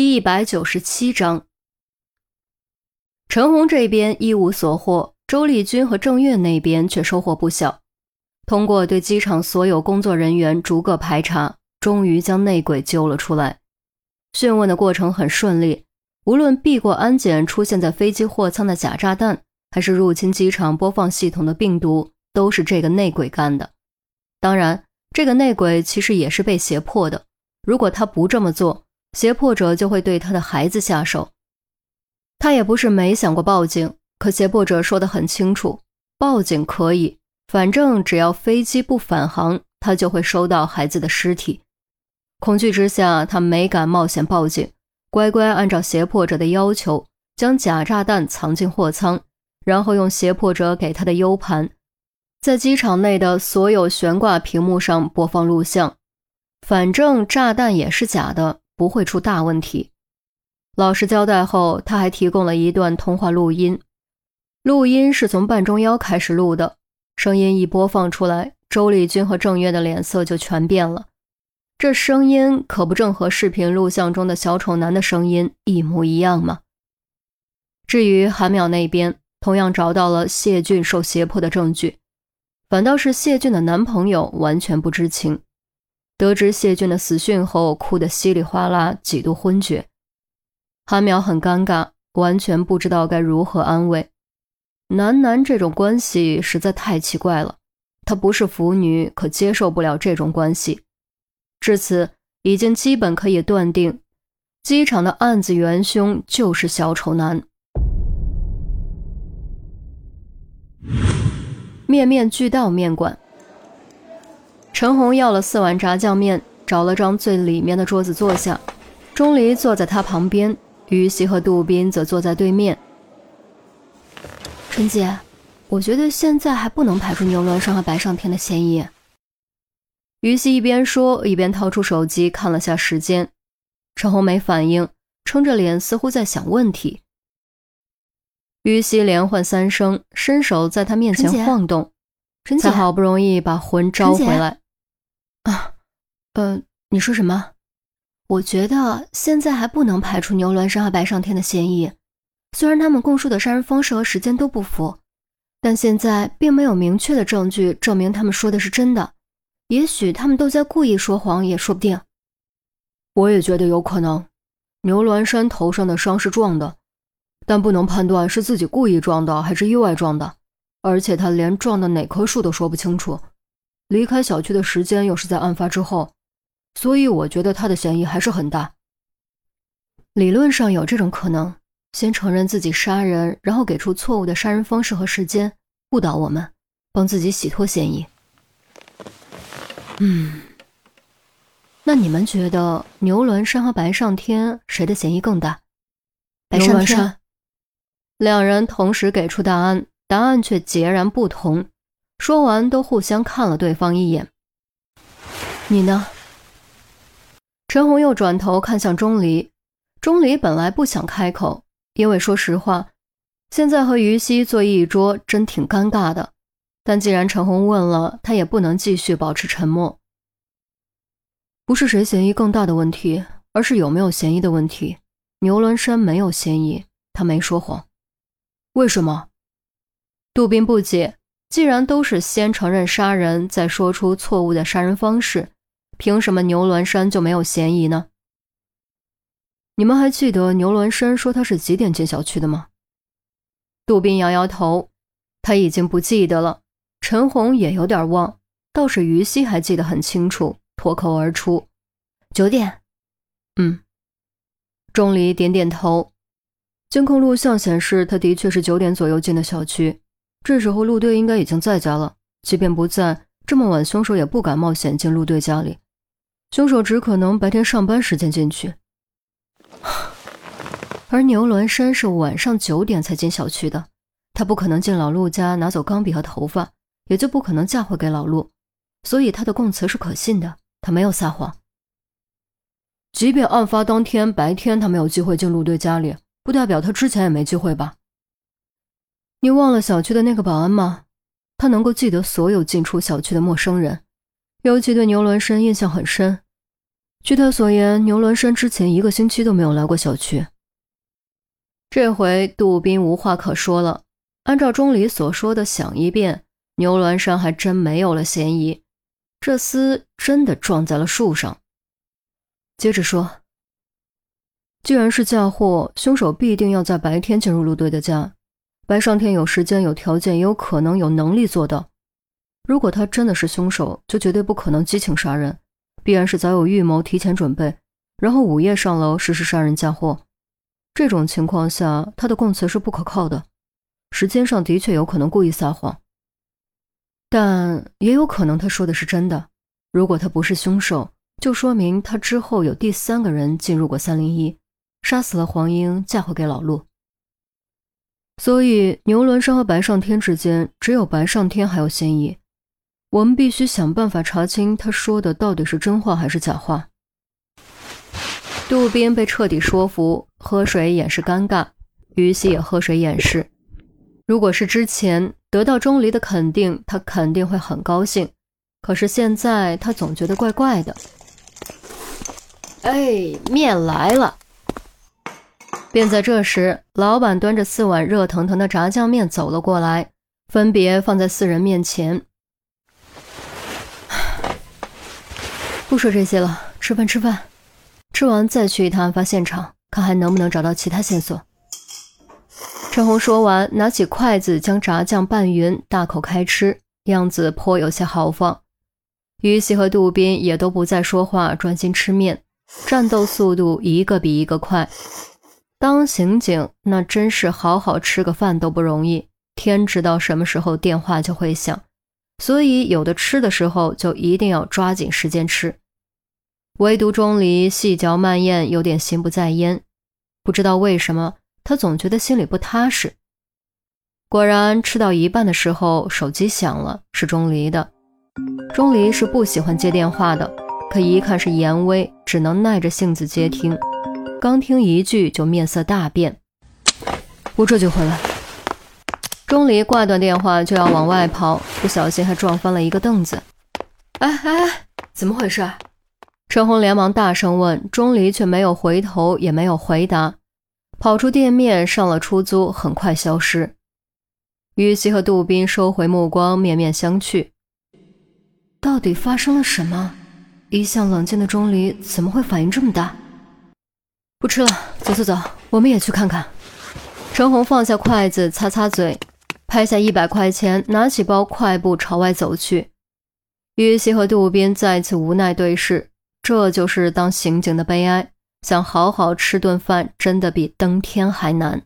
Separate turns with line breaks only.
第一百九十七章，陈红这边一无所获，周丽君和郑月那边却收获不小。通过对机场所有工作人员逐个排查，终于将内鬼揪了出来。讯问的过程很顺利，无论避过安检出现在飞机货舱的假炸弹，还是入侵机场播放系统的病毒，都是这个内鬼干的。当然，这个内鬼其实也是被胁迫的。如果他不这么做，胁迫者就会对他的孩子下手。他也不是没想过报警，可胁迫者说得很清楚，报警可以，反正只要飞机不返航，他就会收到孩子的尸体。恐惧之下，他没敢冒险报警，乖乖按照胁迫者的要求，将假炸弹藏进货舱，然后用胁迫者给他的 U 盘，在机场内的所有悬挂屏幕上播放录像。反正炸弹也是假的。不会出大问题。老实交代后，他还提供了一段通话录音。录音是从半中腰开始录的，声音一播放出来，周丽君和郑月的脸色就全变了。这声音可不正和视频录像中的小丑男的声音一模一样吗？至于韩淼那边，同样找到了谢俊受胁迫的证据，反倒是谢俊的男朋友完全不知情。得知谢俊的死讯后，哭得稀里哗啦，几度昏厥。韩淼很尴尬，完全不知道该如何安慰。男男这种关系实在太奇怪了，她不是腐女，可接受不了这种关系。至此，已经基本可以断定，机场的案子元凶就是小丑男。面面俱到面馆。陈红要了四碗炸酱面，找了张最里面的桌子坐下。钟离坐在他旁边，于西和杜宾则坐在对面。
陈姐，我觉得现在还不能排除牛乱山和白上天的嫌疑。
于西一边说，一边掏出手机看了下时间。陈红没反应，撑着脸，似乎在想问题。于西连唤三声，伸手在他面前晃动，陈才好不容易把魂招回来。
啊，呃，你说什么？我觉得现在还不能排除牛峦山和白上天的嫌疑。虽然他们供述的杀人方式和时间都不符，但现在并没有明确的证据证明他们说的是真的。也许他们都在故意说谎，也说不定。
我也觉得有可能。牛峦山头上的伤是撞的，但不能判断是自己故意撞的还是意外撞的，而且他连撞的哪棵树都说不清楚。离开小区的时间又是在案发之后，所以我觉得他的嫌疑还是很大。
理论上有这种可能：先承认自己杀人，然后给出错误的杀人方式和时间，误导我们，帮自己洗脱嫌疑。嗯，那你们觉得牛伦山和白上天谁的嫌疑更大？
白上天。
两人同时给出答案，答案却截然不同。说完，都互相看了对方一眼。你呢？陈红又转头看向钟离。钟离本来不想开口，因为说实话，现在和于西坐一桌真挺尴尬的。但既然陈红问了，他也不能继续保持沉默。不是谁嫌疑更大的问题，而是有没有嫌疑的问题。牛伦山没有嫌疑，他没说谎。
为什么？
杜宾不解。既然都是先承认杀人，再说出错误的杀人方式，凭什么牛峦山就没有嫌疑呢？你们还记得牛峦山说他是几点进小区的吗？杜宾摇摇头，他已经不记得了。陈红也有点忘，倒是于西还记得很清楚，脱口而出：“
九点。”
嗯，钟离点点头。监控录像显示，他的确是九点左右进的小区。这时候陆队应该已经在家了，即便不在，这么晚凶手也不敢冒险进陆队家里。凶手只可能白天上班时间进去，而牛伦山是晚上九点才进小区的，他不可能进老陆家拿走钢笔和头发，也就不可能嫁祸给老陆，所以他的供词是可信的，他没有撒谎。
即便案发当天白天他没有机会进陆队家里，不代表他之前也没机会吧？
你忘了小区的那个保安吗？他能够记得所有进出小区的陌生人，尤其对牛峦山印象很深。
据他所言，牛峦山之前一个星期都没有来过小区。
这回杜宾无话可说了。按照钟离所说的想一遍，牛峦山还真没有了嫌疑。这厮真的撞在了树上。
接着说，既然是嫁祸，凶手必定要在白天进入陆队的家。白上天有时间、有条件，也有可能有能力做到。如果他真的是凶手，就绝对不可能激情杀人。必然是早有预谋，提前准备，然后午夜上楼实施杀人嫁祸。这种情况下，他的供词是不可靠的。时间上的确有可能故意撒谎，但也有可能他说的是真的。如果他不是凶手，就说明他之后有第三个人进入过三零一，杀死了黄英，嫁祸给老陆。所以牛伦山和白上天之间，只有白上天还有嫌疑。我们必须想办法查清他说的到底是真话还是假话。
杜宾被彻底说服，喝水掩饰尴尬，于西也喝水掩饰。如果是之前得到钟离的肯定，他肯定会很高兴。可是现在他总觉得怪怪的。哎，面来了！便在这时，老板端着四碗热腾腾的炸酱面走了过来，分别放在四人面前。
不说这些了，吃饭吃饭，吃完再去一趟案发现场，看还能不能找到其他线索。
陈红说完，拿起筷子将炸酱拌匀，大口开吃，样子颇有些豪放。于西和杜宾也都不再说话，专心吃面，战斗速度一个比一个快。当刑警那真是好好吃个饭都不容易，天知道什么时候电话就会响。所以，有的吃的时候就一定要抓紧时间吃。唯独钟离细嚼慢咽，有点心不在焉。不知道为什么，他总觉得心里不踏实。果然，吃到一半的时候，手机响了，是钟离的。钟离是不喜欢接电话的，可一看是严威，只能耐着性子接听。刚听一句，就面色大变。
我这就回来。
钟离挂断电话就要往外跑，不小心还撞翻了一个凳子。
哎哎，怎么回事？
陈红连忙大声问，钟离却没有回头，也没有回答，跑出店面上了出租，很快消失。于西和杜宾收回目光，面面相觑。
到底发生了什么？一向冷静的钟离怎么会反应这么大？不吃了，走走走，我们也去看看。
陈红放下筷子，擦擦嘴。拍下一百块钱，拿起包，快步朝外走去。于西和杜宾再次无奈对视，这就是当刑警的悲哀。想好好吃顿饭，真的比登天还难。